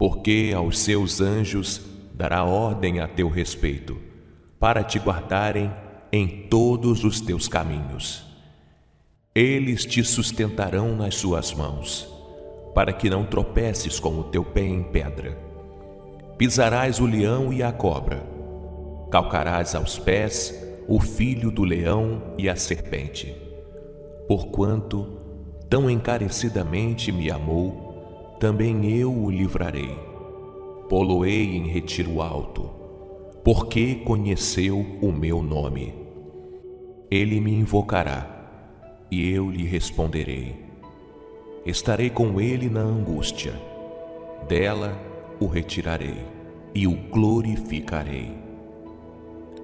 porque aos seus anjos dará ordem a teu respeito, para te guardarem em todos os teus caminhos. Eles te sustentarão nas suas mãos, para que não tropeces com o teu pé em pedra. Pisarás o leão e a cobra, calcarás aos pés o filho do leão e a serpente. Porquanto tão encarecidamente me amou, também eu o livrarei. Poloei em retiro alto, porque conheceu o meu nome. Ele me invocará, e eu lhe responderei. Estarei com ele na angústia, dela o retirarei e o glorificarei.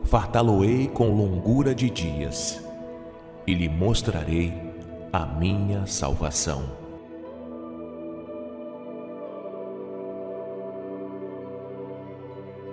Fartá-lo-ei com longura de dias, e lhe mostrarei a minha salvação.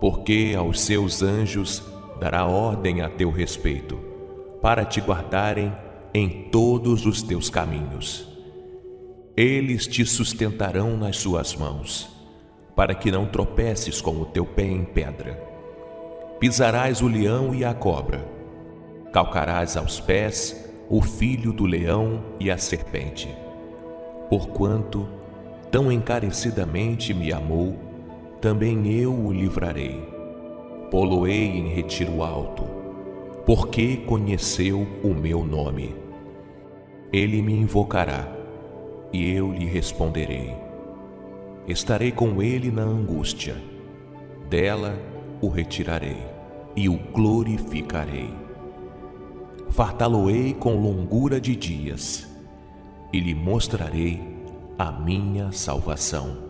porque aos seus anjos dará ordem a teu respeito, para te guardarem em todos os teus caminhos. Eles te sustentarão nas suas mãos, para que não tropeces com o teu pé em pedra. Pisarás o leão e a cobra, calcarás aos pés o filho do leão e a serpente. Porquanto tão encarecidamente me amou, também eu o livrarei. Poloei em retiro alto, porque conheceu o meu nome. Ele me invocará, e eu lhe responderei. Estarei com ele na angústia, dela o retirarei e o glorificarei. Fartá-lo-ei com longura de dias, e lhe mostrarei a minha salvação.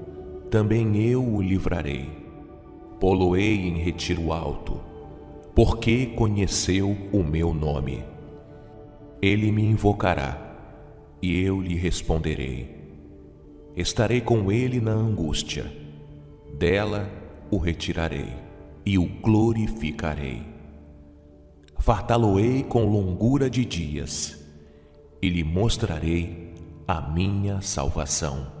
também eu o livrarei. Poloei em retiro alto, porque conheceu o meu nome. Ele me invocará, e eu lhe responderei. Estarei com ele na angústia, dela o retirarei e o glorificarei. Fartá-lo-ei com longura de dias, e lhe mostrarei a minha salvação.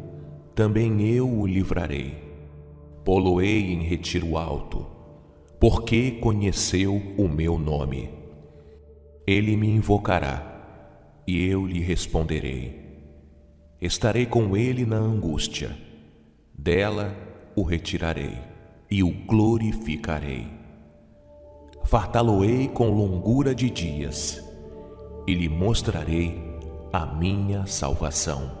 também eu o livrarei. Poloei em retiro alto, porque conheceu o meu nome. Ele me invocará, e eu lhe responderei. Estarei com ele na angústia, dela o retirarei e o glorificarei. Fartá-lo-ei com longura de dias, e lhe mostrarei a minha salvação.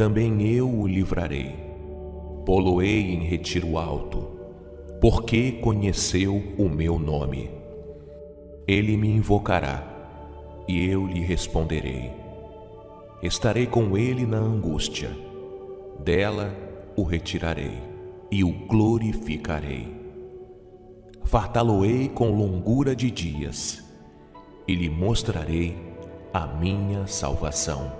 também eu o livrarei. Poloei em retiro alto, porque conheceu o meu nome. Ele me invocará, e eu lhe responderei. Estarei com ele na angústia, dela o retirarei e o glorificarei. Fartá-lo-ei com longura de dias, e lhe mostrarei a minha salvação.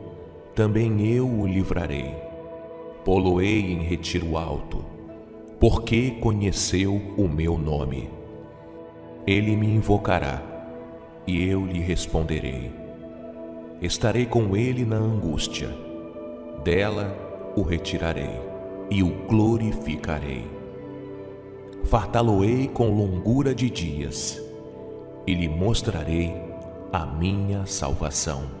também eu o livrarei. Poloei em retiro alto, porque conheceu o meu nome. Ele me invocará, e eu lhe responderei. Estarei com ele na angústia, dela o retirarei e o glorificarei. Fartá-lo-ei com longura de dias, e lhe mostrarei a minha salvação.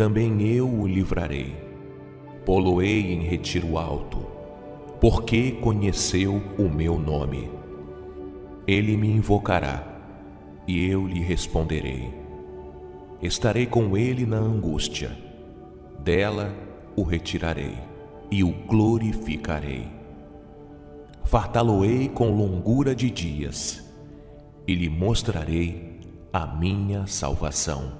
também eu o livrarei. Poloei em retiro alto, porque conheceu o meu nome. Ele me invocará, e eu lhe responderei. Estarei com ele na angústia, dela o retirarei e o glorificarei. Fartá-lo-ei com longura de dias, e lhe mostrarei a minha salvação.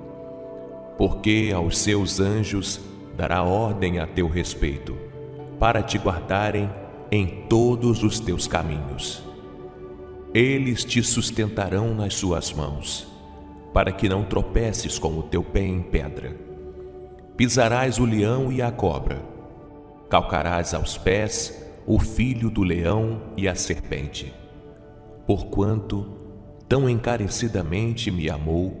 porque aos seus anjos dará ordem a teu respeito, para te guardarem em todos os teus caminhos. Eles te sustentarão nas suas mãos, para que não tropeces com o teu pé em pedra. Pisarás o leão e a cobra, calcarás aos pés o filho do leão e a serpente. Porquanto tão encarecidamente me amou,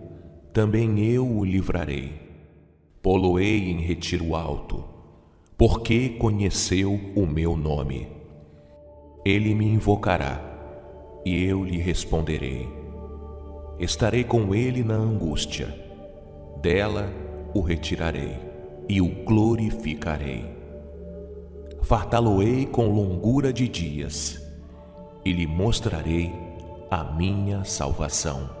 também eu o livrarei. Poloei em retiro alto, porque conheceu o meu nome. Ele me invocará, e eu lhe responderei. Estarei com ele na angústia, dela o retirarei e o glorificarei. Fartá-lo-ei com longura de dias, e lhe mostrarei a minha salvação.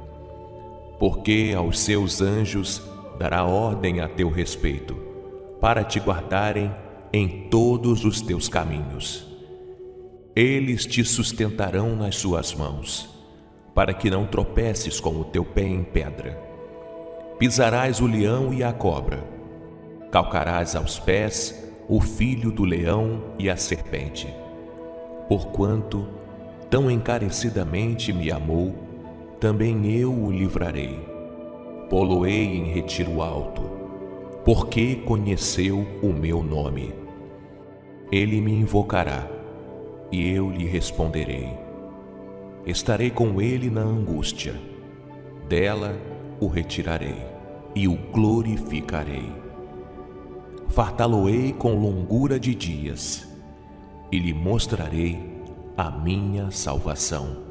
Porque aos seus anjos dará ordem a teu respeito, para te guardarem em todos os teus caminhos. Eles te sustentarão nas suas mãos, para que não tropeces com o teu pé em pedra. Pisarás o leão e a cobra calcarás aos pés o filho do leão e a serpente. Porquanto tão encarecidamente me amou, também eu o livrarei. Poloei em retiro alto, porque conheceu o meu nome. Ele me invocará, e eu lhe responderei. Estarei com ele na angústia, dela o retirarei e o glorificarei fartá-lo-ei com longura de dias e lhe mostrarei a minha salvação.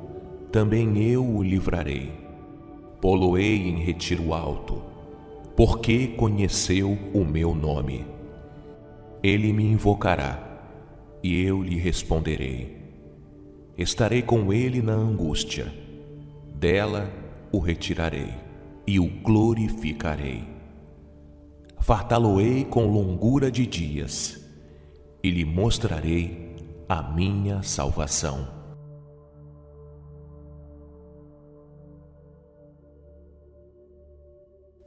também eu o livrarei poloei em retiro alto, porque conheceu o meu nome. Ele me invocará, e eu lhe responderei. Estarei com ele na angústia, dela o retirarei e o glorificarei. Fartá-lo-ei com longura de dias, e lhe mostrarei a minha salvação.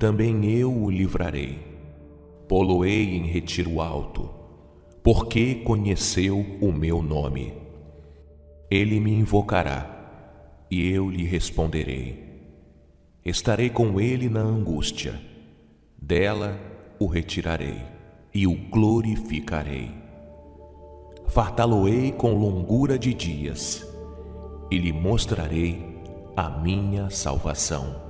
também eu o livrarei. Poloei em retiro alto, porque conheceu o meu nome. Ele me invocará, e eu lhe responderei. Estarei com ele na angústia, dela o retirarei e o glorificarei. Fartá-lo-ei com longura de dias, e lhe mostrarei a minha salvação.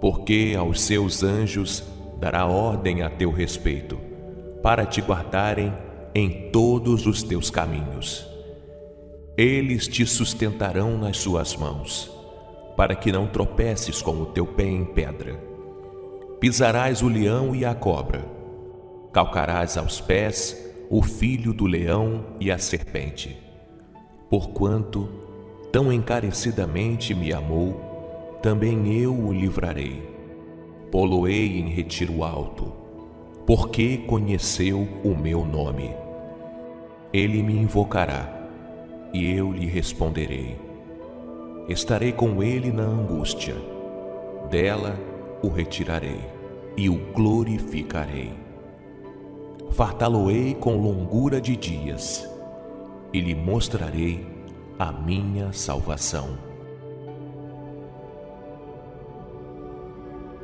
porque aos seus anjos dará ordem a teu respeito, para te guardarem em todos os teus caminhos. Eles te sustentarão nas suas mãos, para que não tropeces com o teu pé em pedra. Pisarás o leão e a cobra, calcarás aos pés o filho do leão e a serpente. Porquanto tão encarecidamente me amou, também eu o livrarei. Poloei em retiro alto, porque conheceu o meu nome. Ele me invocará, e eu lhe responderei. Estarei com ele na angústia, dela o retirarei e o glorificarei. Fartá-lo-ei com longura de dias, e lhe mostrarei a minha salvação.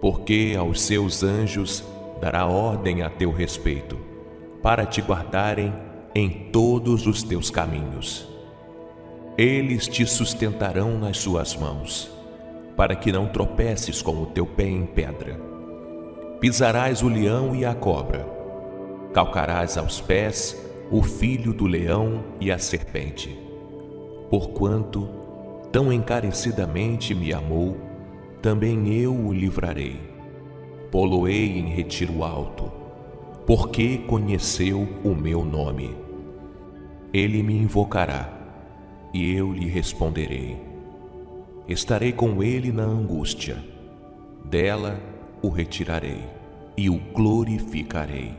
Porque aos seus anjos dará ordem a teu respeito, para te guardarem em todos os teus caminhos. Eles te sustentarão nas suas mãos, para que não tropeces com o teu pé em pedra. Pisarás o leão e a cobra, calcarás aos pés o filho do leão e a serpente. Porquanto tão encarecidamente me amou, também eu o livrarei poloei em retiro alto, porque conheceu o meu nome. Ele me invocará, e eu lhe responderei. Estarei com ele na angústia, dela o retirarei e o glorificarei.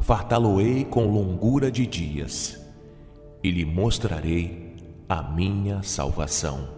Fartá-lo-ei com longura de dias, e lhe mostrarei a minha salvação.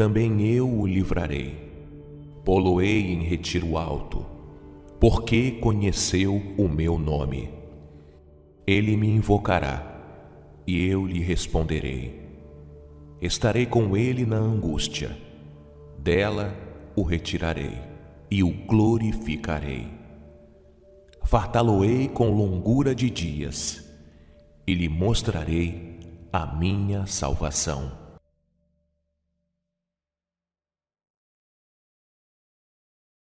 também eu o livrarei. Poloei em retiro alto, porque conheceu o meu nome. Ele me invocará, e eu lhe responderei. Estarei com ele na angústia, dela o retirarei e o glorificarei. Fartá-lo-ei com longura de dias, e lhe mostrarei a minha salvação.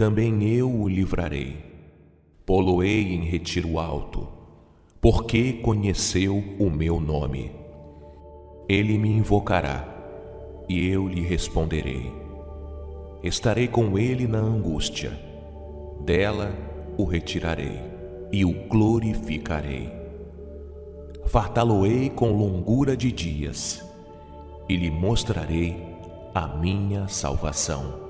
também eu o livrarei. Poloei em retiro alto, porque conheceu o meu nome. Ele me invocará e eu lhe responderei. Estarei com ele na angústia, dela o retirarei e o glorificarei. Fartá-lo-ei com longura de dias e lhe mostrarei a minha salvação.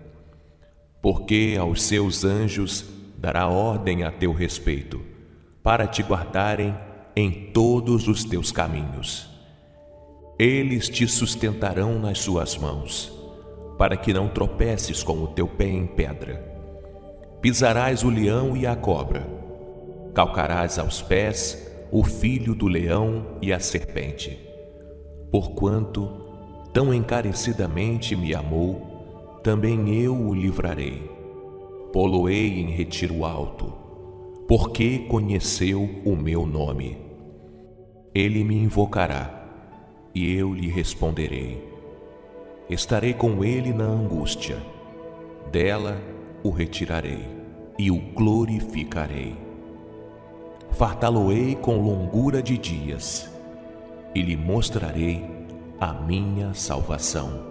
Porque aos seus anjos dará ordem a teu respeito, para te guardarem em todos os teus caminhos eles te sustentarão nas suas mãos, para que não tropeces com o teu pé em pedra. Pisarás o leão e a cobra, calcarás aos pés o filho do leão e a serpente. Porquanto tão encarecidamente me amou, também eu o livrarei. Poloei em retiro alto, porque conheceu o meu nome. Ele me invocará e eu lhe responderei. Estarei com ele na angústia, dela o retirarei e o glorificarei. Fartá-lo-ei com longura de dias e lhe mostrarei a minha salvação.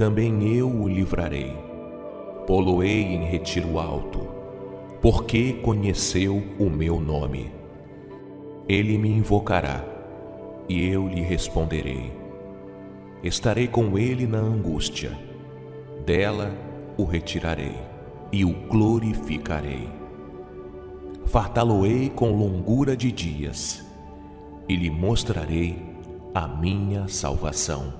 também eu o livrarei. Poloei em retiro alto, porque conheceu o meu nome. Ele me invocará e eu lhe responderei. Estarei com ele na angústia, dela o retirarei e o glorificarei. Fartá-lo-ei com longura de dias e lhe mostrarei a minha salvação.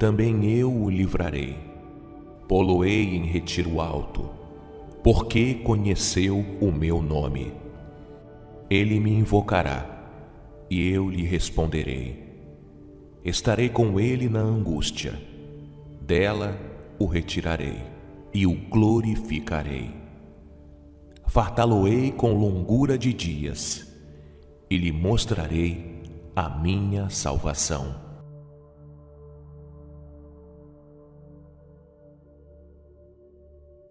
também eu o livrarei. Poloei em retiro alto, porque conheceu o meu nome. Ele me invocará e eu lhe responderei. Estarei com ele na angústia, dela o retirarei e o glorificarei. Fartá-lo-ei com longura de dias e lhe mostrarei a minha salvação.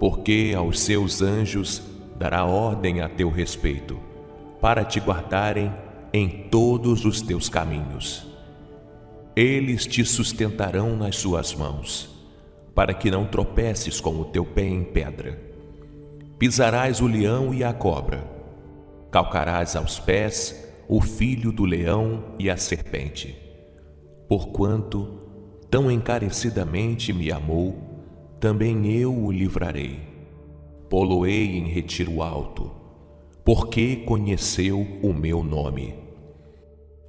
Porque aos seus anjos dará ordem a teu respeito, para te guardarem em todos os teus caminhos. Eles te sustentarão nas suas mãos, para que não tropeces com o teu pé em pedra. Pisarás o leão e a cobra, calcarás aos pés o filho do leão e a serpente. Porquanto tão encarecidamente me amou, também eu o livrarei poloei em retiro alto, porque conheceu o meu nome.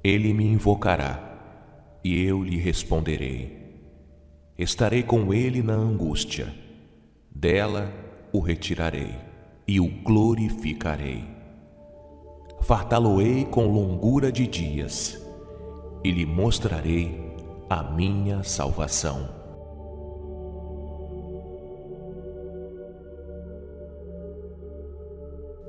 Ele me invocará, e eu lhe responderei. Estarei com ele na angústia, dela o retirarei e o glorificarei. Fartá-lo-ei com longura de dias, e lhe mostrarei a minha salvação.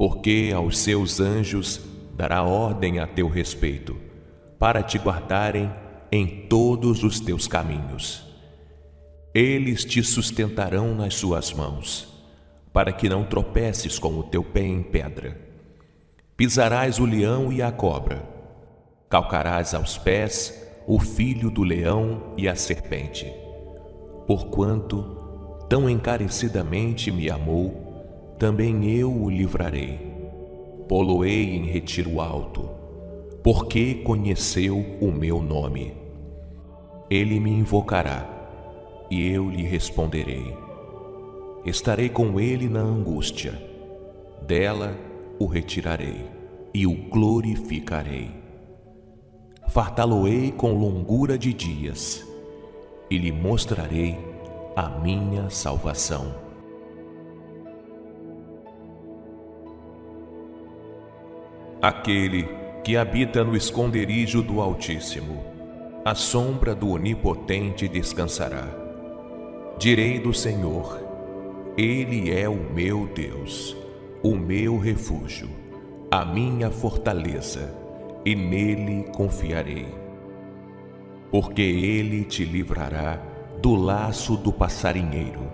porque aos seus anjos dará ordem a teu respeito, para te guardarem em todos os teus caminhos. Eles te sustentarão nas suas mãos, para que não tropeces com o teu pé em pedra. Pisarás o leão e a cobra, calcarás aos pés o filho do leão e a serpente. Porquanto tão encarecidamente me amou, também eu o livrarei. Poloei em retiro alto, porque conheceu o meu nome. Ele me invocará, e eu lhe responderei. Estarei com ele na angústia, dela o retirarei e o glorificarei. Fartá-lo-ei com longura de dias, e lhe mostrarei a minha salvação. Aquele que habita no esconderijo do Altíssimo, a sombra do Onipotente descansará. Direi do Senhor, Ele é o meu Deus, o meu refúgio, a minha fortaleza, e nele confiarei. Porque Ele te livrará do laço do passarinheiro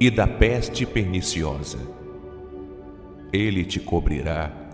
e da peste perniciosa. Ele te cobrirá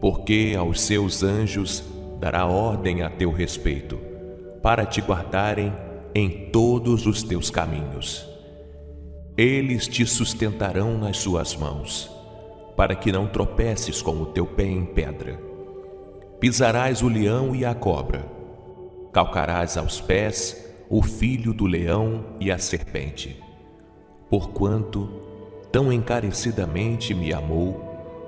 porque aos seus anjos dará ordem a teu respeito, para te guardarem em todos os teus caminhos. Eles te sustentarão nas suas mãos, para que não tropeces com o teu pé em pedra. Pisarás o leão e a cobra, calcarás aos pés o filho do leão e a serpente. Porquanto tão encarecidamente me amou,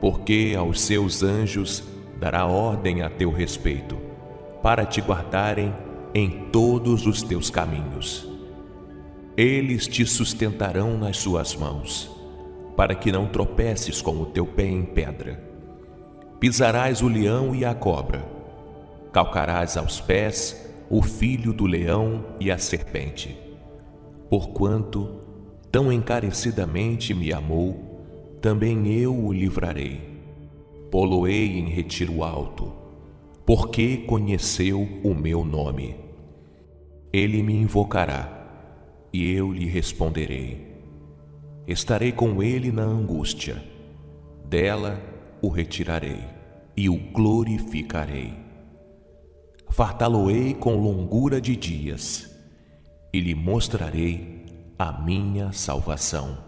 Porque aos seus anjos dará ordem a teu respeito, para te guardarem em todos os teus caminhos. Eles te sustentarão nas suas mãos, para que não tropeces com o teu pé em pedra. Pisarás o leão e a cobra, calcarás aos pés o filho do leão e a serpente Porquanto tão encarecidamente me amou, também eu o livrarei. Poloei em retiro alto, porque conheceu o meu nome. Ele me invocará, e eu lhe responderei. Estarei com ele na angústia, dela o retirarei e o glorificarei. Fartá-lo-ei com longura de dias e lhe mostrarei a minha salvação.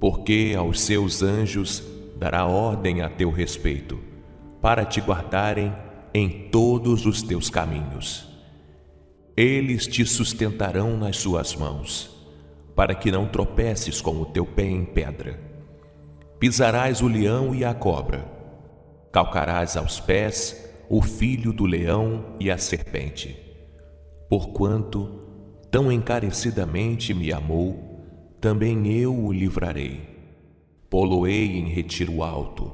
porque aos seus anjos dará ordem a teu respeito, para te guardarem em todos os teus caminhos. Eles te sustentarão nas suas mãos, para que não tropeces com o teu pé em pedra. Pisarás o leão e a cobra, calcarás aos pés o filho do leão e a serpente. Porquanto tão encarecidamente me amou, também eu o livrarei. Poloei em retiro alto,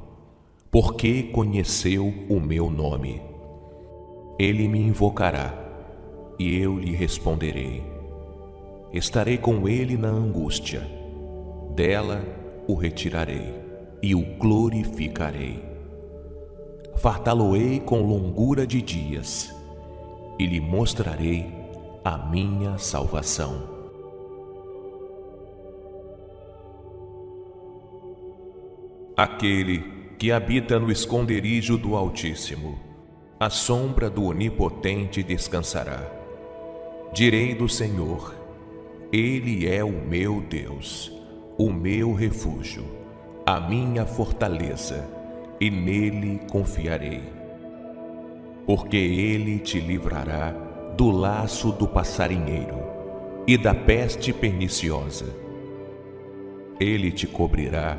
porque conheceu o meu nome. Ele me invocará, e eu lhe responderei. Estarei com ele na angústia, dela o retirarei e o glorificarei fartá-lo-ei com longura de dias e lhe mostrarei a minha salvação. Aquele que habita no esconderijo do Altíssimo, a sombra do Onipotente descansará. Direi do Senhor, Ele é o meu Deus, o meu refúgio, a minha fortaleza, e nele confiarei. Porque Ele te livrará do laço do passarinheiro e da peste perniciosa. Ele te cobrirá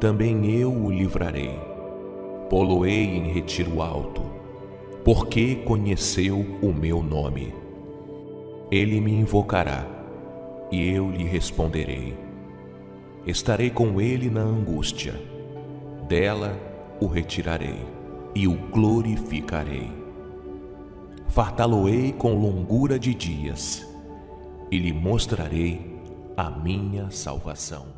também eu o livrarei. Poloei em retiro alto, porque conheceu o meu nome. Ele me invocará, e eu lhe responderei. Estarei com ele na angústia, dela o retirarei e o glorificarei. Fartá-lo-ei com longura de dias, e lhe mostrarei a minha salvação.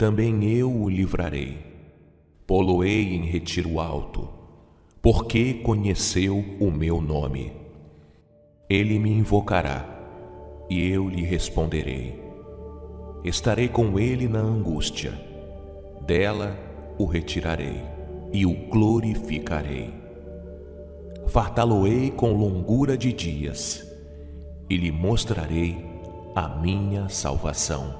também eu o livrarei. Poloei em retiro alto, porque conheceu o meu nome. Ele me invocará e eu lhe responderei. Estarei com ele na angústia, dela o retirarei e o glorificarei. Fartá-lo-ei com longura de dias e lhe mostrarei a minha salvação.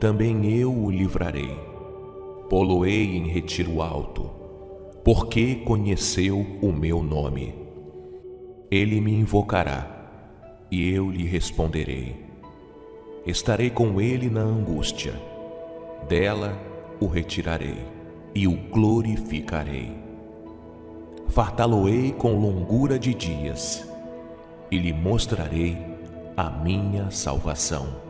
também eu o livrarei. Poloei em retiro alto, porque conheceu o meu nome. Ele me invocará e eu lhe responderei. Estarei com ele na angústia, dela o retirarei e o glorificarei. Fartá-lo-ei com longura de dias e lhe mostrarei a minha salvação.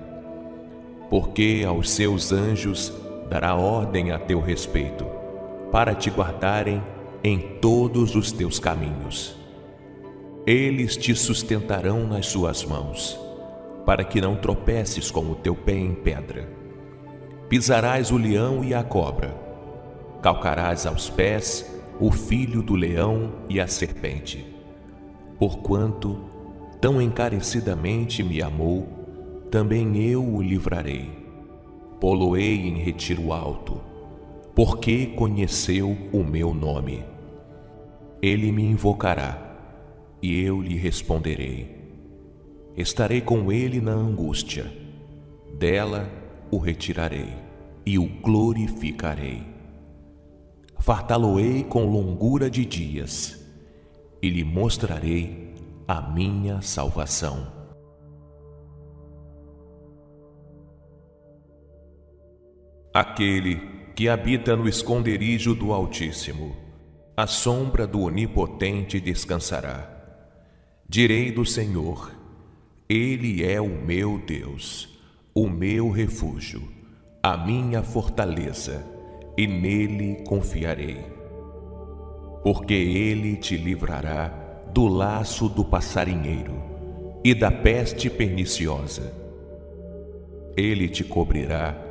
porque aos seus anjos dará ordem a teu respeito, para te guardarem em todos os teus caminhos. Eles te sustentarão nas suas mãos, para que não tropeces com o teu pé em pedra. Pisarás o leão e a cobra, calcarás aos pés o filho do leão e a serpente. Porquanto tão encarecidamente me amou, também eu o livrarei. Poloei em retiro alto, porque conheceu o meu nome. Ele me invocará, e eu lhe responderei. Estarei com ele na angústia, dela o retirarei e o glorificarei. Fartá-lo-ei com longura de dias, e lhe mostrarei a minha salvação. Aquele que habita no esconderijo do Altíssimo, a sombra do Onipotente descansará. Direi do Senhor, Ele é o meu Deus, o meu refúgio, a minha fortaleza, e nele confiarei. Porque Ele te livrará do laço do passarinheiro e da peste perniciosa. Ele te cobrirá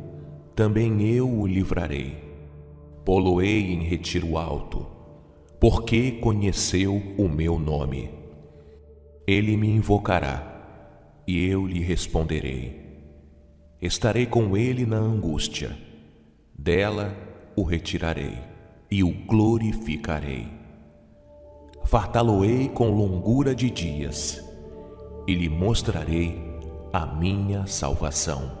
também eu o livrarei. Poloei em retiro alto, porque conheceu o meu nome. Ele me invocará, e eu lhe responderei. Estarei com ele na angústia, dela o retirarei e o glorificarei. Fartá-lo-ei com longura de dias, e lhe mostrarei a minha salvação.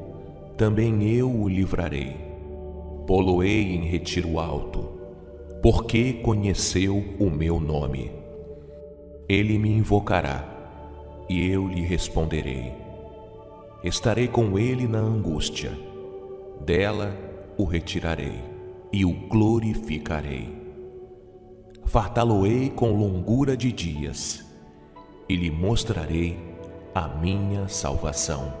também eu o livrarei. Poloei em retiro alto, porque conheceu o meu nome. Ele me invocará, e eu lhe responderei. Estarei com ele na angústia, dela o retirarei e o glorificarei. Fartá-lo-ei com longura de dias, e lhe mostrarei a minha salvação.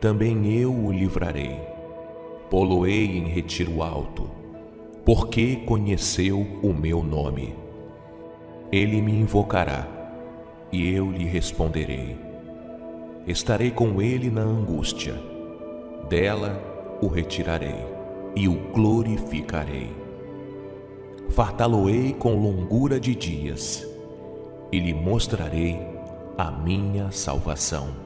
também eu o livrarei. Poloei em retiro alto, porque conheceu o meu nome. Ele me invocará, e eu lhe responderei. Estarei com ele na angústia, dela o retirarei e o glorificarei. Fartá-lo-ei com longura de dias, e lhe mostrarei a minha salvação.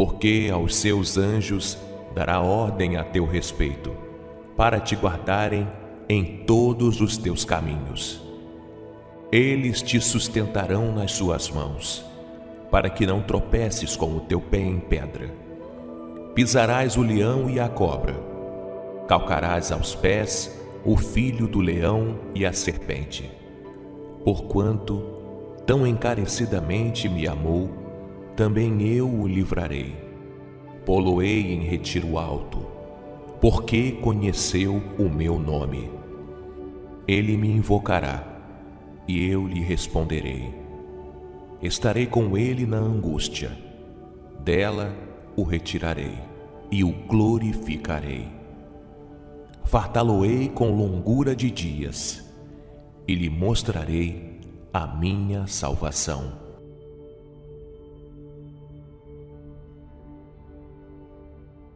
porque aos seus anjos dará ordem a teu respeito, para te guardarem em todos os teus caminhos. Eles te sustentarão nas suas mãos, para que não tropeces com o teu pé em pedra. Pisarás o leão e a cobra, calcarás aos pés o filho do leão e a serpente. Porquanto tão encarecidamente me amou, também eu o livrarei. Poloei em retiro alto, porque conheceu o meu nome. Ele me invocará, e eu lhe responderei. Estarei com ele na angústia, dela o retirarei e o glorificarei. Fartá-lo-ei com longura de dias, e lhe mostrarei a minha salvação.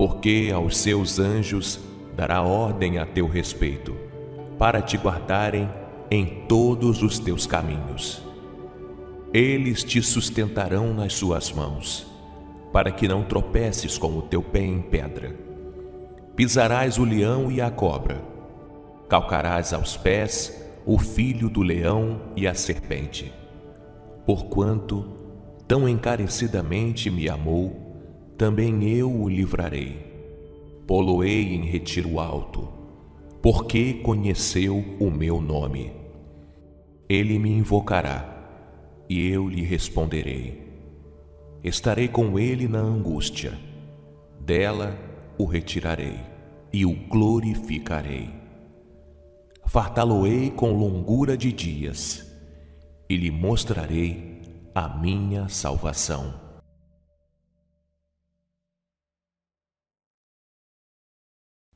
porque aos seus anjos dará ordem a teu respeito, para te guardarem em todos os teus caminhos. Eles te sustentarão nas suas mãos, para que não tropeces com o teu pé em pedra. Pisarás o leão e a cobra, calcarás aos pés o filho do leão e a serpente. Porquanto tão encarecidamente me amou, também eu o livrarei. Poloei em retiro alto, porque conheceu o meu nome. Ele me invocará, e eu lhe responderei. Estarei com ele na angústia, dela o retirarei e o glorificarei. Fartá-lo-ei com longura de dias, e lhe mostrarei a minha salvação.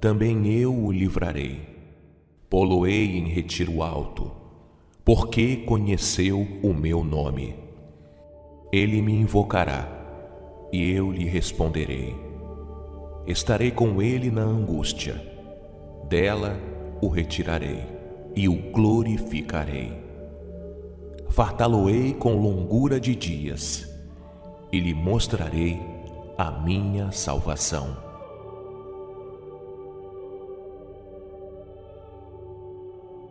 também eu o livrarei. Poloei em retiro alto, porque conheceu o meu nome. Ele me invocará, e eu lhe responderei. Estarei com ele na angústia, dela o retirarei e o glorificarei. Fartá-lo-ei com longura de dias, e lhe mostrarei a minha salvação.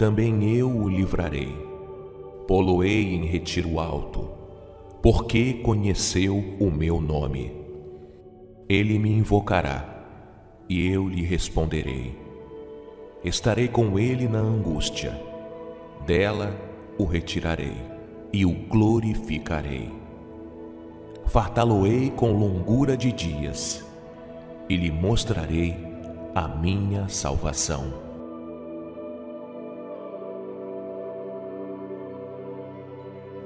também eu o livrarei. Poloei em retiro alto, porque conheceu o meu nome. Ele me invocará, e eu lhe responderei. Estarei com ele na angústia, dela o retirarei e o glorificarei. Fartá-lo-ei com longura de dias e lhe mostrarei a minha salvação.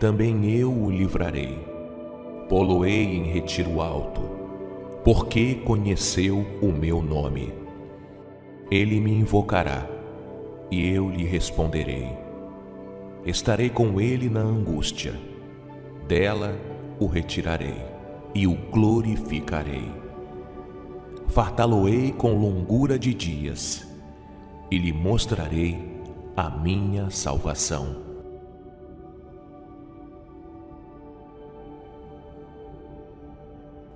também eu o livrarei. Poloei em retiro alto, porque conheceu o meu nome. Ele me invocará, e eu lhe responderei. Estarei com ele na angústia, dela o retirarei e o glorificarei fartá-lo-ei com longura de dias e lhe mostrarei a minha salvação.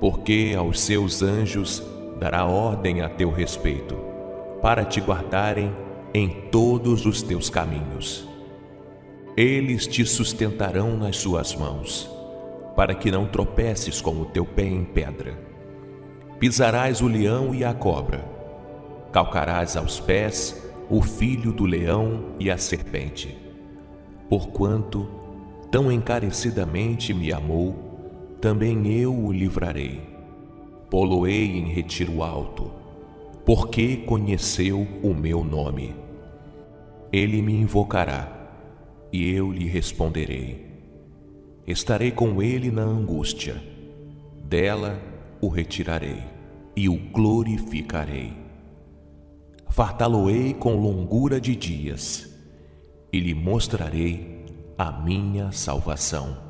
Porque aos seus anjos dará ordem a teu respeito, para te guardarem em todos os teus caminhos. Eles te sustentarão nas suas mãos, para que não tropeces com o teu pé em pedra. Pisarás o leão e a cobra, calcarás aos pés o filho do leão e a serpente. Porquanto tão encarecidamente me amou, também eu o livrarei poloei em retiro alto, porque conheceu o meu nome. Ele me invocará, e eu lhe responderei. Estarei com ele na angústia, dela o retirarei e o glorificarei. Fartá-lo-ei com longura de dias, e lhe mostrarei a minha salvação.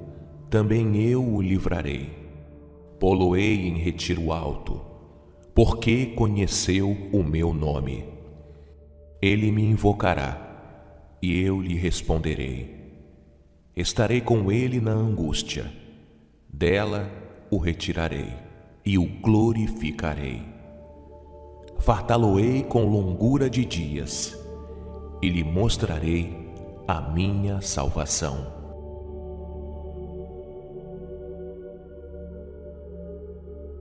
também eu o livrarei. Poloei em retiro alto, porque conheceu o meu nome. Ele me invocará, e eu lhe responderei. Estarei com ele na angústia, dela o retirarei e o glorificarei. Fartá-lo-ei com longura de dias, e lhe mostrarei a minha salvação.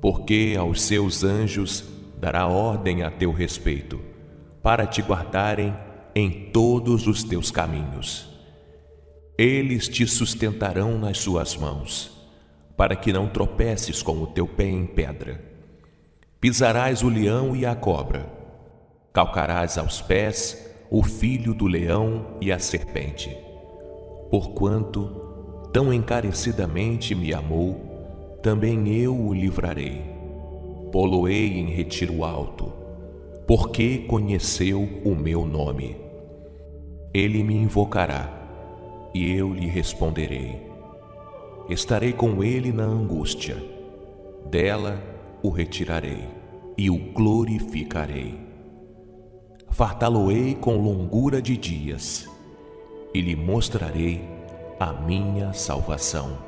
porque aos seus anjos dará ordem a teu respeito, para te guardarem em todos os teus caminhos. Eles te sustentarão nas suas mãos, para que não tropeces com o teu pé em pedra. Pisarás o leão e a cobra, calcarás aos pés o filho do leão e a serpente. Porquanto tão encarecidamente me amou, também eu o livrarei. Poloei em retiro alto, porque conheceu o meu nome. Ele me invocará, e eu lhe responderei. Estarei com ele na angústia, dela o retirarei e o glorificarei. Fartá-lo-ei com longura de dias, e lhe mostrarei a minha salvação.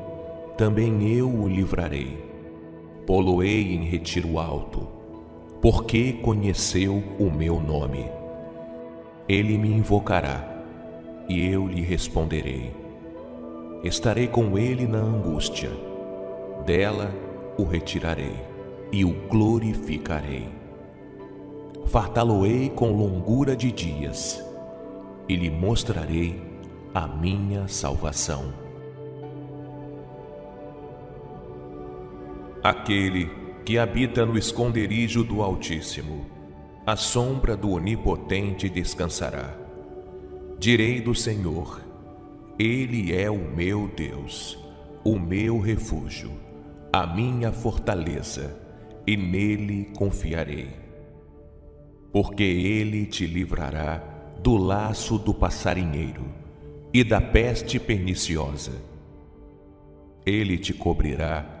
também eu o livrarei. Poloei em retiro alto, porque conheceu o meu nome. Ele me invocará, e eu lhe responderei. Estarei com ele na angústia, dela o retirarei e o glorificarei. Fartá-lo-ei com longura de dias, e lhe mostrarei a minha salvação. Aquele que habita no esconderijo do Altíssimo, a sombra do Onipotente descansará. Direi do Senhor, Ele é o meu Deus, o meu refúgio, a minha fortaleza, e nele confiarei. Porque Ele te livrará do laço do passarinheiro e da peste perniciosa. Ele te cobrirá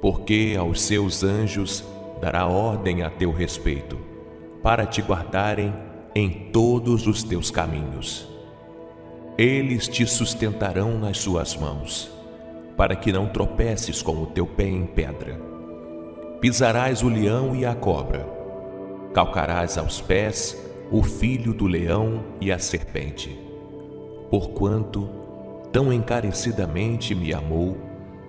Porque aos seus anjos dará ordem a teu respeito, para te guardarem em todos os teus caminhos. Eles te sustentarão nas suas mãos, para que não tropeces com o teu pé em pedra. Pisarás o leão e a cobra, calcarás aos pés o filho do leão e a serpente. Porquanto tão encarecidamente me amou,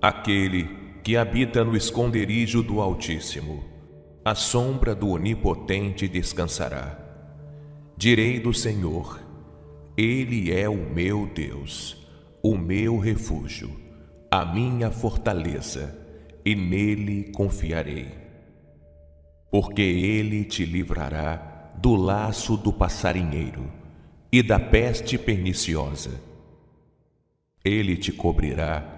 Aquele que habita no esconderijo do Altíssimo, a sombra do Onipotente descansará. Direi do Senhor, Ele é o meu Deus, o meu refúgio, a minha fortaleza, e nele confiarei. Porque Ele te livrará do laço do passarinheiro e da peste perniciosa. Ele te cobrirá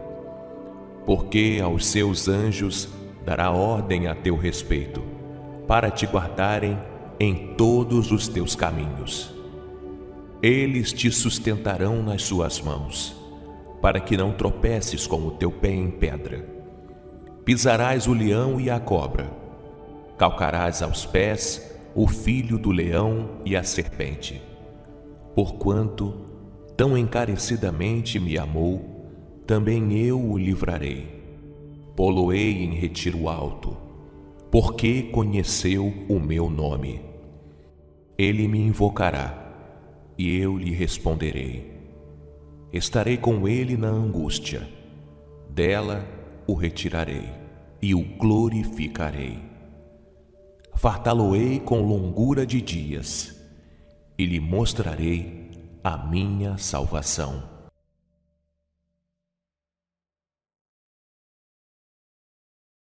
porque aos seus anjos dará ordem a teu respeito, para te guardarem em todos os teus caminhos. Eles te sustentarão nas suas mãos, para que não tropeces com o teu pé em pedra. Pisarás o leão e a cobra, calcarás aos pés o filho do leão e a serpente. Porquanto tão encarecidamente me amou, também eu o livrarei. Poloei em retiro alto, porque conheceu o meu nome. Ele me invocará, e eu lhe responderei. Estarei com ele na angústia, dela o retirarei e o glorificarei. Fartá-lo-ei com longura de dias, e lhe mostrarei a minha salvação.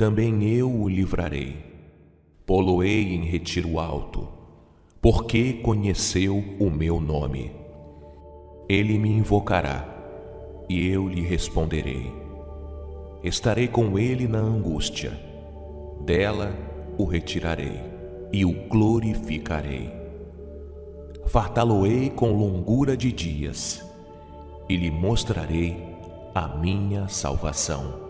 também eu o livrarei. Poloei em retiro alto, porque conheceu o meu nome. Ele me invocará, e eu lhe responderei. Estarei com ele na angústia, dela o retirarei e o glorificarei. Fartá-lo-ei com longura de dias e lhe mostrarei a minha salvação.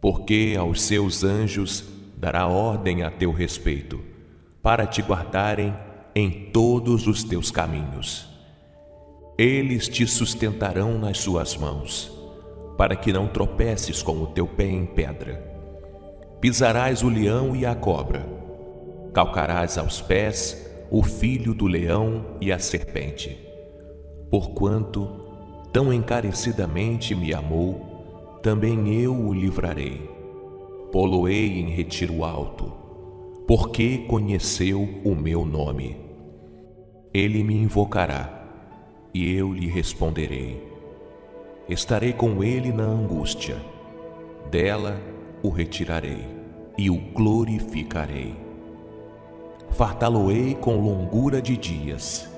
Porque aos seus anjos dará ordem a teu respeito, para te guardarem em todos os teus caminhos. Eles te sustentarão nas suas mãos, para que não tropeces com o teu pé em pedra. Pisarás o leão e a cobra calcarás aos pés o filho do leão e a serpente. Porquanto tão encarecidamente me amou, também eu o livrarei. Poloei em retiro alto, porque conheceu o meu nome. Ele me invocará, e eu lhe responderei. Estarei com ele na angústia, dela o retirarei e o glorificarei fartá-lo-ei com longura de dias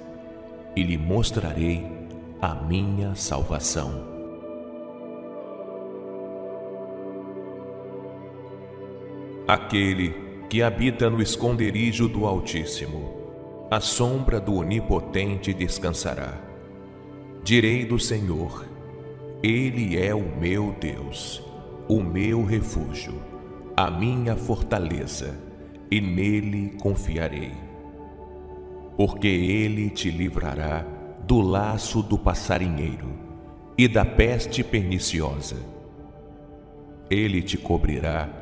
e lhe mostrarei a minha salvação. Aquele que habita no esconderijo do Altíssimo, a sombra do Onipotente descansará. Direi do Senhor: Ele é o meu Deus, o meu refúgio, a minha fortaleza, e nele confiarei. Porque ele te livrará do laço do passarinheiro e da peste perniciosa. Ele te cobrirá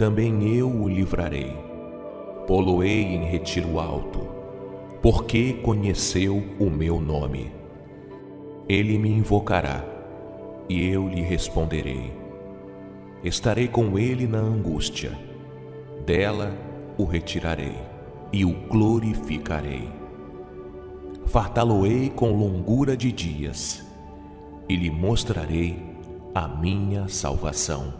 também eu o livrarei. Poloei em retiro alto, porque conheceu o meu nome. Ele me invocará e eu lhe responderei. Estarei com ele na angústia, dela o retirarei e o glorificarei. Fartá-lo-ei com longura de dias e lhe mostrarei a minha salvação.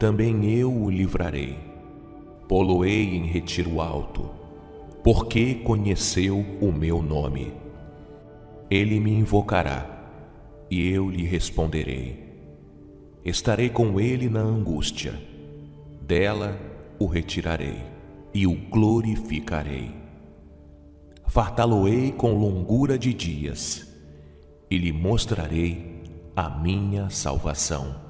também eu o livrarei. Poloei em retiro alto, porque conheceu o meu nome. Ele me invocará e eu lhe responderei. Estarei com ele na angústia, dela o retirarei e o glorificarei. Fartá-lo-ei com longura de dias e lhe mostrarei a minha salvação.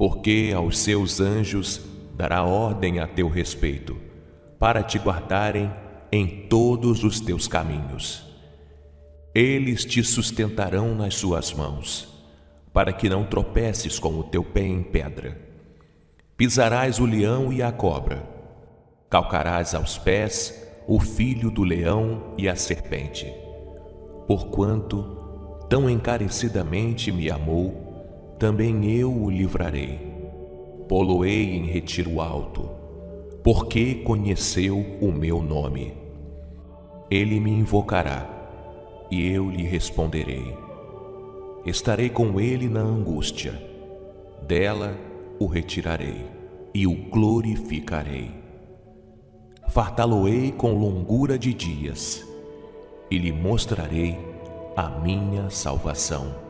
porque aos seus anjos dará ordem a teu respeito, para te guardarem em todos os teus caminhos. Eles te sustentarão nas suas mãos, para que não tropeces com o teu pé em pedra. Pisarás o leão e a cobra, calcarás aos pés o filho do leão e a serpente. Porquanto tão encarecidamente me amou, também eu o livrarei. Poloei em retiro alto, porque conheceu o meu nome. Ele me invocará, e eu lhe responderei. Estarei com ele na angústia, dela o retirarei e o glorificarei. Fartá-lo-ei com longura de dias, e lhe mostrarei a minha salvação.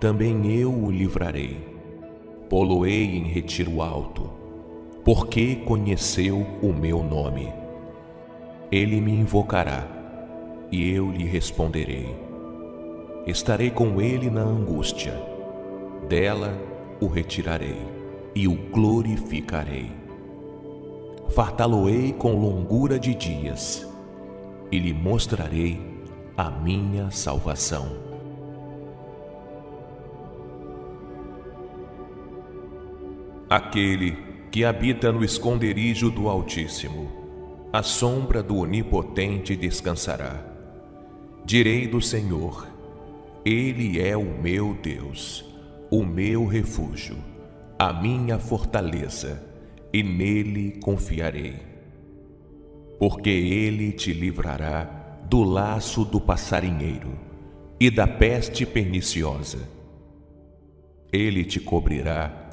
também eu o livrarei. Poloei em retiro alto, porque conheceu o meu nome. Ele me invocará, e eu lhe responderei. Estarei com ele na angústia, dela o retirarei e o glorificarei. Fartá-lo-ei com longura de dias, e lhe mostrarei a minha salvação. Aquele que habita no esconderijo do Altíssimo, a sombra do Onipotente descansará. Direi do Senhor, Ele é o meu Deus, o meu refúgio, a minha fortaleza, e nele confiarei. Porque Ele te livrará do laço do passarinheiro e da peste perniciosa. Ele te cobrirá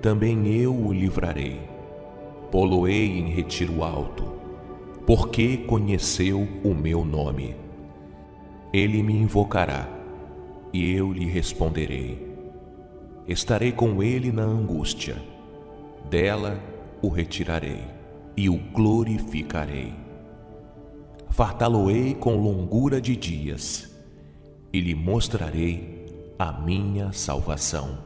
também eu o livrarei. Poloei em retiro alto, porque conheceu o meu nome. Ele me invocará, e eu lhe responderei. Estarei com ele na angústia, dela o retirarei e o glorificarei. Fartá-lo-ei com longura de dias, e lhe mostrarei a minha salvação.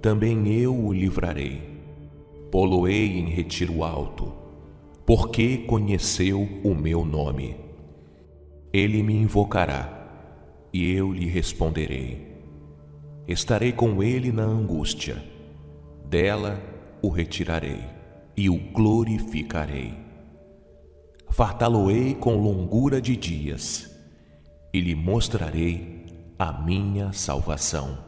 também eu o livrarei. Poloei em retiro alto, porque conheceu o meu nome. Ele me invocará, e eu lhe responderei. Estarei com ele na angústia, dela o retirarei e o glorificarei. Fartá-lo-ei com longura de dias e lhe mostrarei a minha salvação.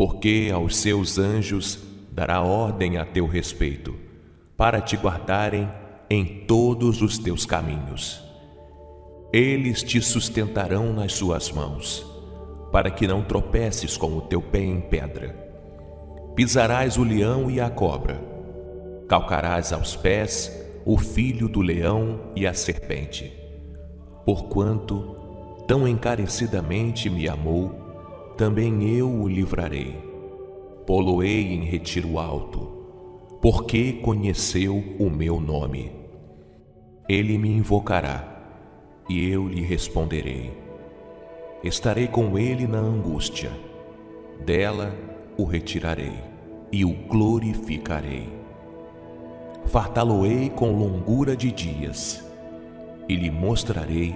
Porque aos seus anjos dará ordem a teu respeito, para te guardarem em todos os teus caminhos. Eles te sustentarão nas suas mãos, para que não tropeces com o teu pé em pedra. Pisarás o leão e a cobra, calcarás aos pés o filho do leão e a serpente. Porquanto tão encarecidamente me amou, também eu o livrarei poloei em retiro alto, porque conheceu o meu nome. Ele me invocará, e eu lhe responderei. Estarei com ele na angústia, dela o retirarei e o glorificarei. Fartá-lo-ei com longura de dias, e lhe mostrarei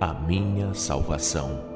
a minha salvação.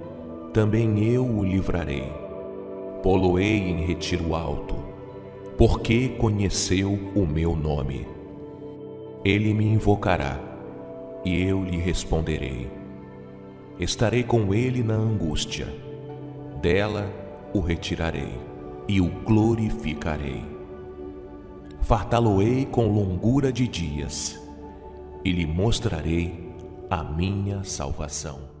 também eu o livrarei. Poloei em retiro alto, porque conheceu o meu nome. Ele me invocará, e eu lhe responderei. Estarei com ele na angústia, dela o retirarei e o glorificarei. Fartá-lo-ei com longura de dias, e lhe mostrarei a minha salvação.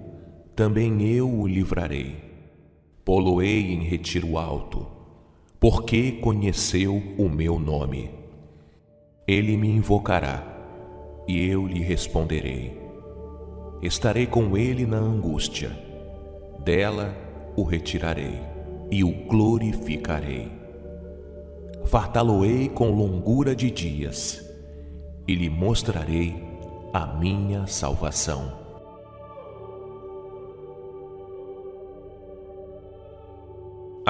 também eu o livrarei. Poloei em retiro alto, porque conheceu o meu nome. Ele me invocará, e eu lhe responderei. Estarei com ele na angústia, dela o retirarei e o glorificarei. Fartá-lo-ei com longura de dias, e lhe mostrarei a minha salvação.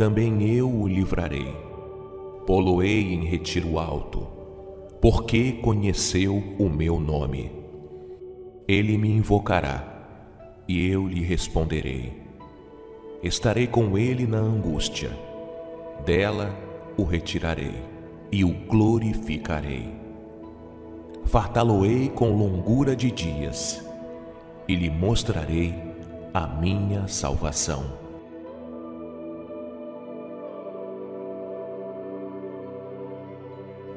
também eu o livrarei. Poloei em retiro alto, porque conheceu o meu nome. Ele me invocará, e eu lhe responderei. Estarei com ele na angústia, dela o retirarei e o glorificarei. Fartá-lo-ei com longura de dias, e lhe mostrarei a minha salvação.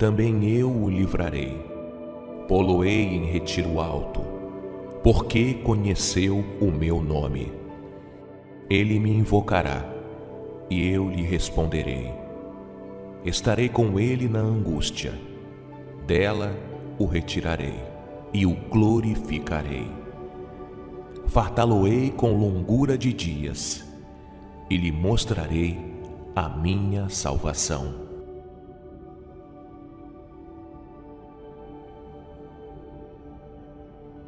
também eu o livrarei. Poloei em retiro alto, porque conheceu o meu nome. Ele me invocará e eu lhe responderei. Estarei com ele na angústia, dela o retirarei e o glorificarei. Fartá-lo-ei com longura de dias e lhe mostrarei a minha salvação.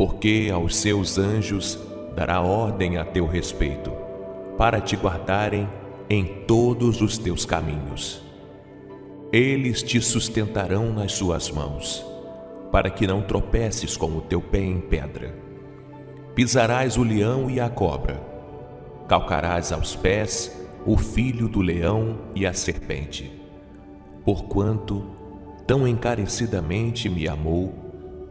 Porque aos seus anjos dará ordem a teu respeito, para te guardarem em todos os teus caminhos. Eles te sustentarão nas suas mãos, para que não tropeces com o teu pé em pedra. Pisarás o leão e a cobra, calcarás aos pés o filho do leão e a serpente. Porquanto tão encarecidamente me amou,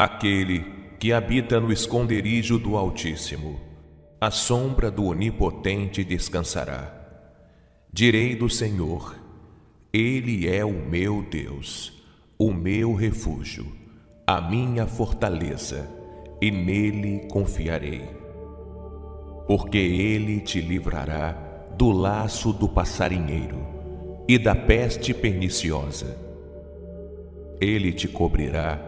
Aquele que habita no esconderijo do Altíssimo, a sombra do Onipotente descansará. Direi do Senhor, Ele é o meu Deus, o meu refúgio, a minha fortaleza, e nele confiarei. Porque Ele te livrará do laço do passarinheiro e da peste perniciosa. Ele te cobrirá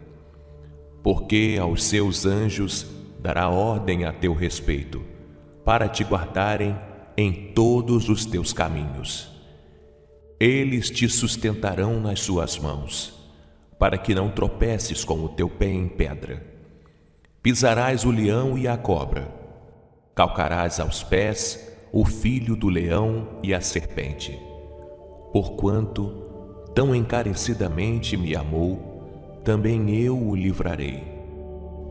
Porque aos seus anjos dará ordem a teu respeito, para te guardarem em todos os teus caminhos eles te sustentarão nas suas mãos, para que não tropeces com o teu pé em pedra. Pisarás o leão e a cobra, calcarás aos pés o filho do leão e a serpente. Porquanto tão encarecidamente me amou, também eu o livrarei.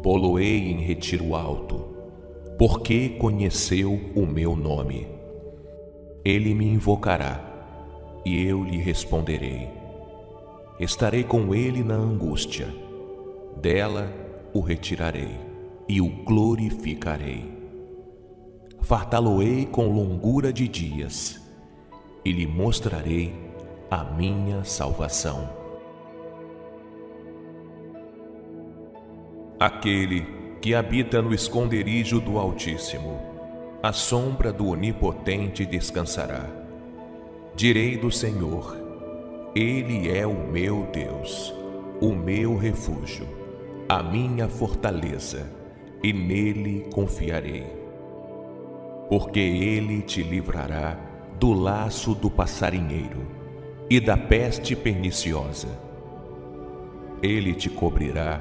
Poloei em retiro alto, porque conheceu o meu nome. Ele me invocará e eu lhe responderei. Estarei com ele na angústia, dela o retirarei e o glorificarei. Fartá-lo-ei com longura de dias e lhe mostrarei a minha salvação. Aquele que habita no esconderijo do Altíssimo, a sombra do Onipotente descansará. Direi do Senhor, Ele é o meu Deus, o meu refúgio, a minha fortaleza, e nele confiarei. Porque Ele te livrará do laço do passarinheiro e da peste perniciosa. Ele te cobrirá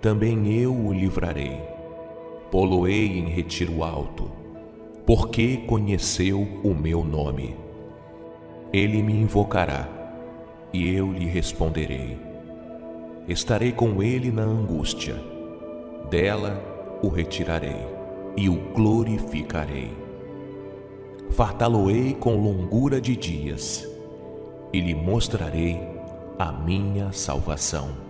também eu o livrarei. Poloei em retiro alto, porque conheceu o meu nome. Ele me invocará, e eu lhe responderei. Estarei com ele na angústia, dela o retirarei e o glorificarei. Fartá-lo-ei com longura de dias, e lhe mostrarei a minha salvação.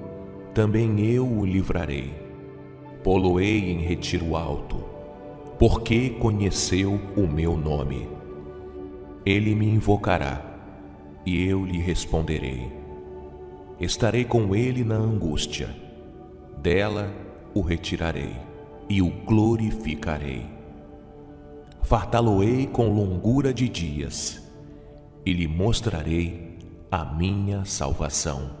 também eu o livrarei. Poloei em retiro alto, porque conheceu o meu nome. Ele me invocará, e eu lhe responderei. Estarei com ele na angústia, dela o retirarei e o glorificarei. Fartá-lo-ei com longura de dias, e lhe mostrarei a minha salvação.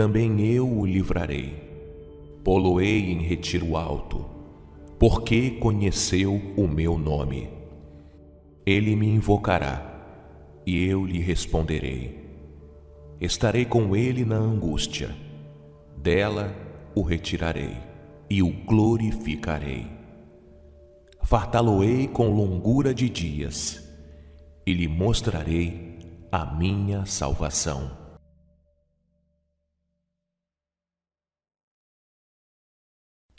também eu o livrarei. Poloei em retiro alto, porque conheceu o meu nome. Ele me invocará, e eu lhe responderei. Estarei com ele na angústia, dela o retirarei e o glorificarei. Fartá-lo-ei com longura de dias e lhe mostrarei a minha salvação.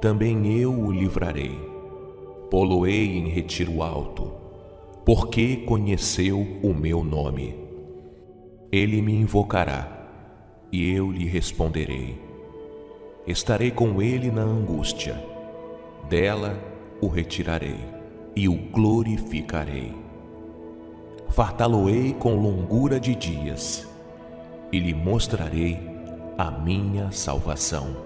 também eu o livrarei. Poloei em retiro alto, porque conheceu o meu nome. Ele me invocará e eu lhe responderei. Estarei com ele na angústia, dela o retirarei e o glorificarei. Fartá-lo-ei com longura de dias e lhe mostrarei a minha salvação.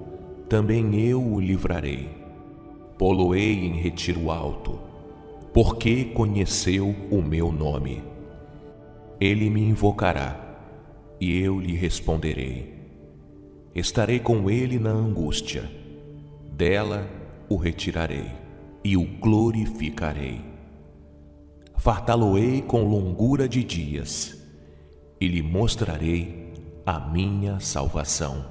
também eu o livrarei. Poloei em retiro alto, porque conheceu o meu nome. Ele me invocará e eu lhe responderei. Estarei com ele na angústia, dela o retirarei e o glorificarei. Fartá-lo-ei com longura de dias e lhe mostrarei a minha salvação.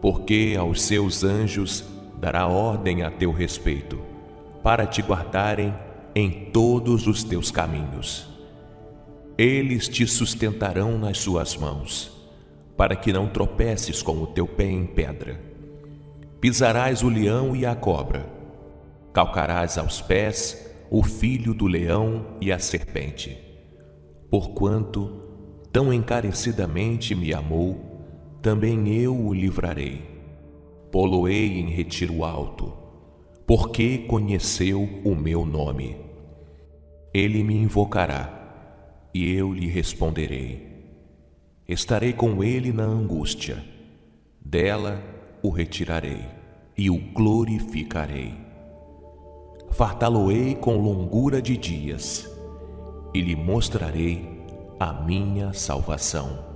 Porque aos seus anjos dará ordem a teu respeito, para te guardarem em todos os teus caminhos. Eles te sustentarão nas suas mãos, para que não tropeces com o teu pé em pedra. Pisarás o leão e a cobra, calcarás aos pés o filho do leão e a serpente. Porquanto tão encarecidamente me amou, também eu o livrarei poloei em retiro alto, porque conheceu o meu nome. Ele me invocará, e eu lhe responderei. Estarei com ele na angústia, dela o retirarei e o glorificarei. Fartá-lo-ei com longura de dias, e lhe mostrarei a minha salvação.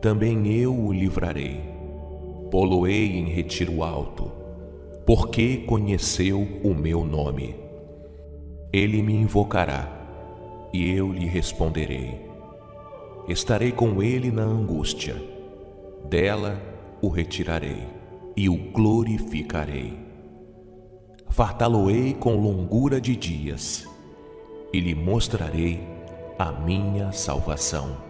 também eu o livrarei. Poloei em retiro alto, porque conheceu o meu nome. Ele me invocará, e eu lhe responderei. Estarei com ele na angústia, dela o retirarei e o glorificarei. Fartá-lo-ei com longura de dias, e lhe mostrarei a minha salvação.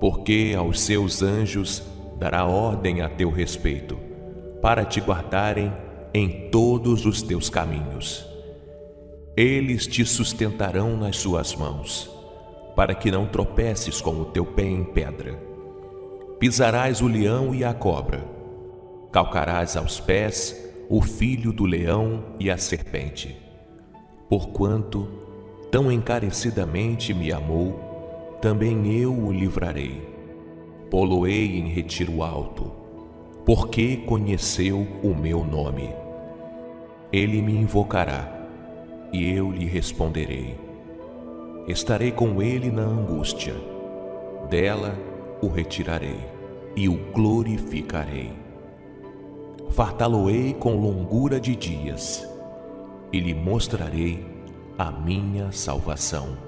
porque aos seus anjos dará ordem a teu respeito, para te guardarem em todos os teus caminhos. Eles te sustentarão nas suas mãos, para que não tropeces com o teu pé em pedra. Pisarás o leão e a cobra, calcarás aos pés o filho do leão e a serpente. Porquanto tão encarecidamente me amou, também eu o livrarei. Poloei em retiro alto, porque conheceu o meu nome. Ele me invocará, e eu lhe responderei. Estarei com ele na angústia, dela o retirarei e o glorificarei. Fartá-lo-ei com longura de dias, e lhe mostrarei a minha salvação.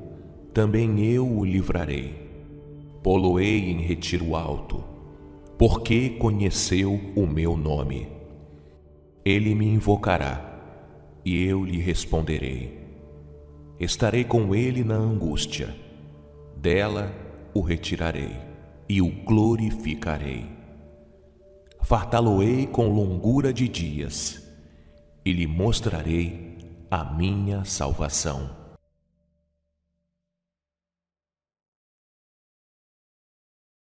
também eu o livrarei. Poloei em retiro alto, porque conheceu o meu nome. Ele me invocará, e eu lhe responderei. Estarei com ele na angústia, dela o retirarei e o glorificarei. Fartá-lo-ei com longura de dias, e lhe mostrarei a minha salvação.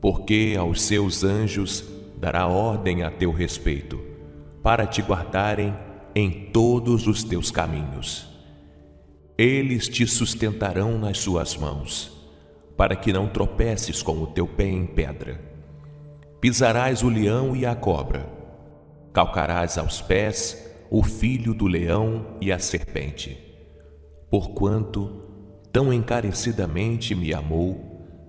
Porque aos seus anjos dará ordem a teu respeito, para te guardarem em todos os teus caminhos. Eles te sustentarão nas suas mãos, para que não tropeces com o teu pé em pedra. Pisarás o leão e a cobra, calcarás aos pés o filho do leão e a serpente Porquanto tão encarecidamente me amou,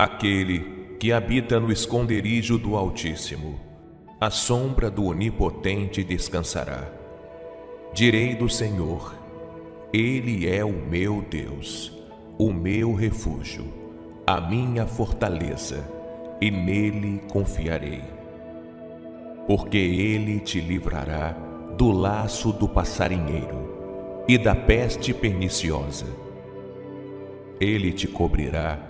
Aquele que habita no esconderijo do Altíssimo, a sombra do Onipotente descansará. Direi do Senhor, Ele é o meu Deus, o meu refúgio, a minha fortaleza, e nele confiarei porque ele te livrará do laço do passarinheiro e da peste perniciosa. Ele te cobrirá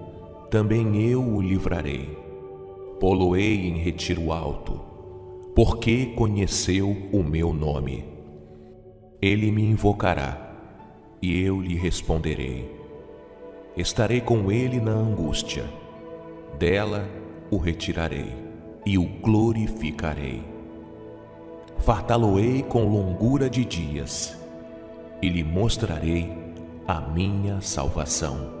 também eu o livrarei. Poloei em retiro alto, porque conheceu o meu nome. Ele me invocará, e eu lhe responderei. Estarei com ele na angústia, dela o retirarei e o glorificarei fartá-lo-ei com longura de dias e lhe mostrarei a minha salvação.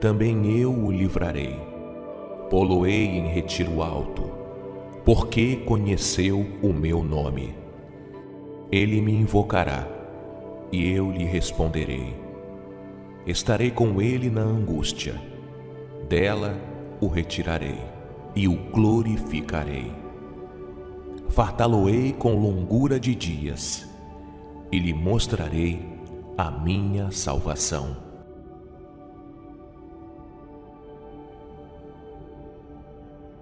também eu o livrarei poloei em retiro alto, porque conheceu o meu nome. Ele me invocará, e eu lhe responderei. Estarei com ele na angústia, dela o retirarei e o glorificarei. Fartá-lo-ei com longura de dias, e lhe mostrarei a minha salvação.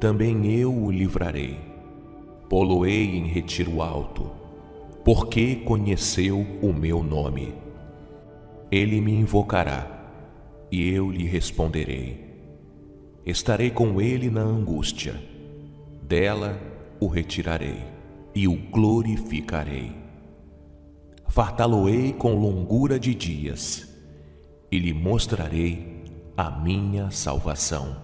também eu o livrarei. Poloei em retiro alto, porque conheceu o meu nome. Ele me invocará, e eu lhe responderei. Estarei com ele na angústia, dela o retirarei e o glorificarei. Fartá-lo-ei com longura de dias, e lhe mostrarei a minha salvação.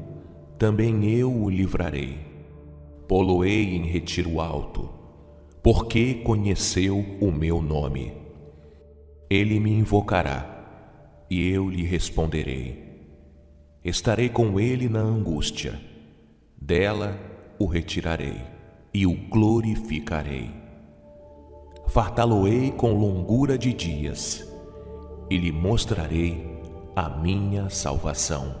também eu o livrarei. Poloei em retiro alto, porque conheceu o meu nome. Ele me invocará, e eu lhe responderei. Estarei com ele na angústia, dela o retirarei e o glorificarei. Fartá-lo-ei com longura de dias e lhe mostrarei a minha salvação.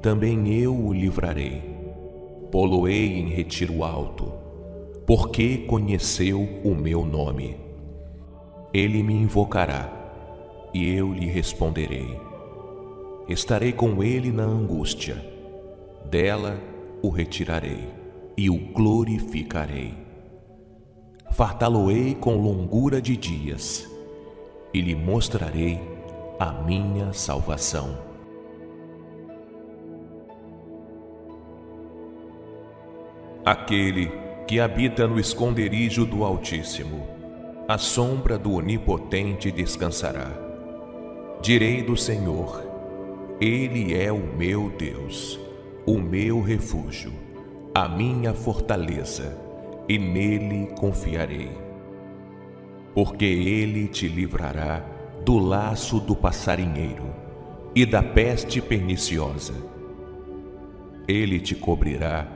também eu o livrarei. Poloei em retiro alto, porque conheceu o meu nome. Ele me invocará, e eu lhe responderei. Estarei com ele na angústia, dela o retirarei e o glorificarei fartá-lo-ei com longura de dias e lhe mostrarei a minha salvação. Aquele que habita no esconderijo do Altíssimo, a sombra do Onipotente descansará. Direi do Senhor, Ele é o meu Deus, o meu refúgio, a minha fortaleza, e nele confiarei. Porque Ele te livrará do laço do passarinheiro e da peste perniciosa. Ele te cobrirá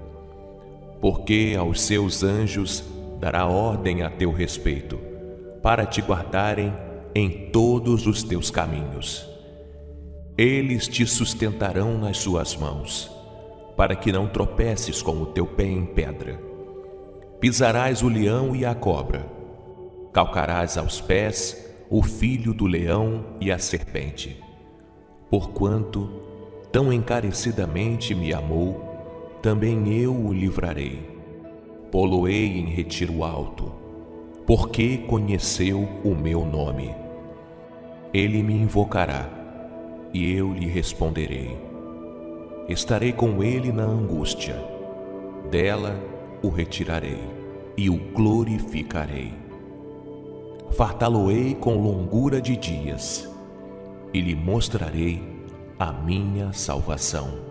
porque aos seus anjos dará ordem a teu respeito, para te guardarem em todos os teus caminhos. Eles te sustentarão nas suas mãos, para que não tropeces com o teu pé em pedra. Pisarás o leão e a cobra, calcarás aos pés o filho do leão e a serpente. Porquanto tão encarecidamente me amou, também eu o livrarei. Poloei em retiro alto, porque conheceu o meu nome. Ele me invocará, e eu lhe responderei. Estarei com ele na angústia, dela o retirarei e o glorificarei. Fartá-lo-ei com longura de dias, e lhe mostrarei a minha salvação.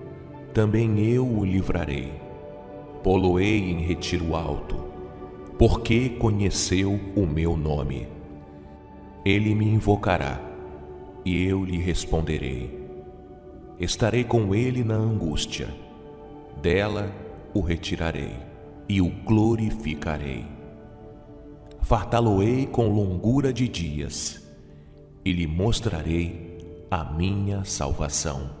também eu o livrarei. Poloei em retiro alto, porque conheceu o meu nome. Ele me invocará, e eu lhe responderei. Estarei com ele na angústia, dela o retirarei e o glorificarei. Fartá-lo-ei com longura de dias, e lhe mostrarei a minha salvação.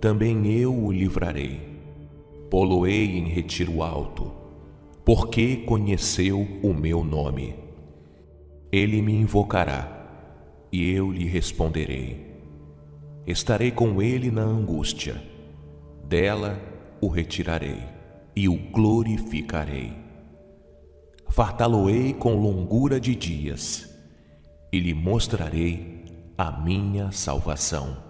também eu o livrarei. Poloei em retiro alto, porque conheceu o meu nome. Ele me invocará e eu lhe responderei. Estarei com ele na angústia, dela o retirarei e o glorificarei. Fartá-lo-ei com longura de dias e lhe mostrarei a minha salvação.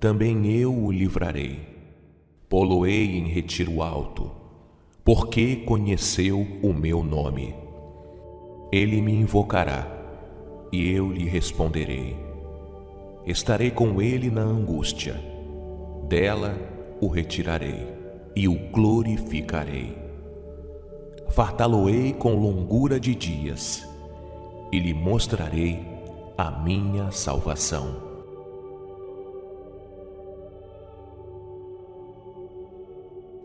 também eu o livrarei. Poloei em retiro alto, porque conheceu o meu nome. Ele me invocará e eu lhe responderei. Estarei com ele na angústia, dela o retirarei e o glorificarei. Fartá-lo-ei com longura de dias e lhe mostrarei a minha salvação.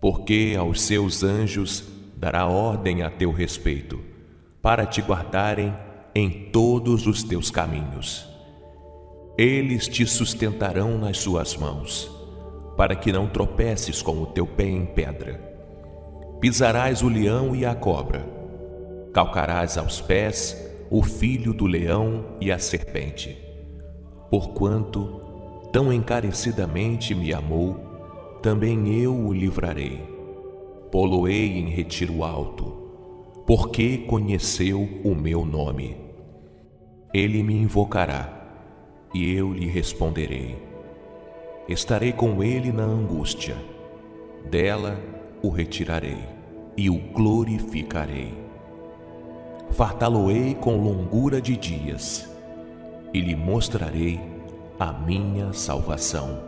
Porque aos seus anjos dará ordem a teu respeito, para te guardarem em todos os teus caminhos. Eles te sustentarão nas suas mãos, para que não tropeces com o teu pé em pedra. Pisarás o leão e a cobra, calcarás aos pés o filho do leão e a serpente. Porquanto tão encarecidamente me amou, também eu o livrarei poloei em retiro alto, porque conheceu o meu nome. Ele me invocará, e eu lhe responderei. Estarei com ele na angústia, dela o retirarei e o glorificarei. Fartá-lo-ei com longura de dias, e lhe mostrarei a minha salvação.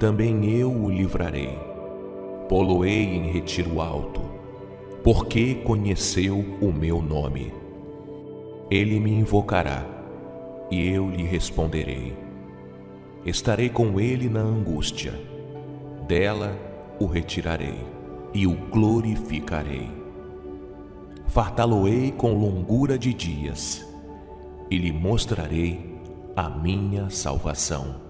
também eu o livrarei. Poloei em retiro alto, porque conheceu o meu nome. Ele me invocará, e eu lhe responderei. Estarei com ele na angústia, dela o retirarei e o glorificarei. Fartá-lo-ei com longura de dias, e lhe mostrarei a minha salvação.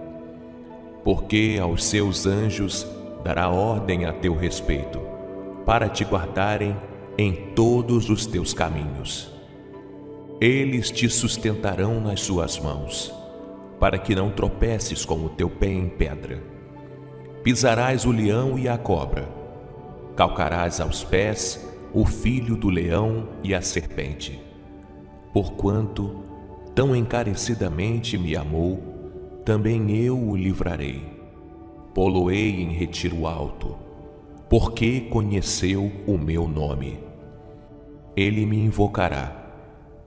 Porque aos seus anjos dará ordem a teu respeito, para te guardarem em todos os teus caminhos. Eles te sustentarão nas suas mãos, para que não tropeces com o teu pé em pedra. Pisarás o leão e a cobra, calcarás aos pés o filho do leão e a serpente. Porquanto tão encarecidamente me amou, também eu o livrarei poloei em retiro alto, porque conheceu o meu nome. Ele me invocará,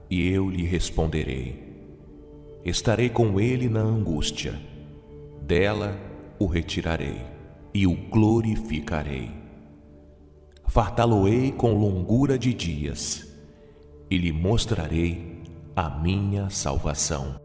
e eu lhe responderei. Estarei com ele na angústia, dela o retirarei e o glorificarei. Fartá-lo-ei com longura de dias, e lhe mostrarei a minha salvação.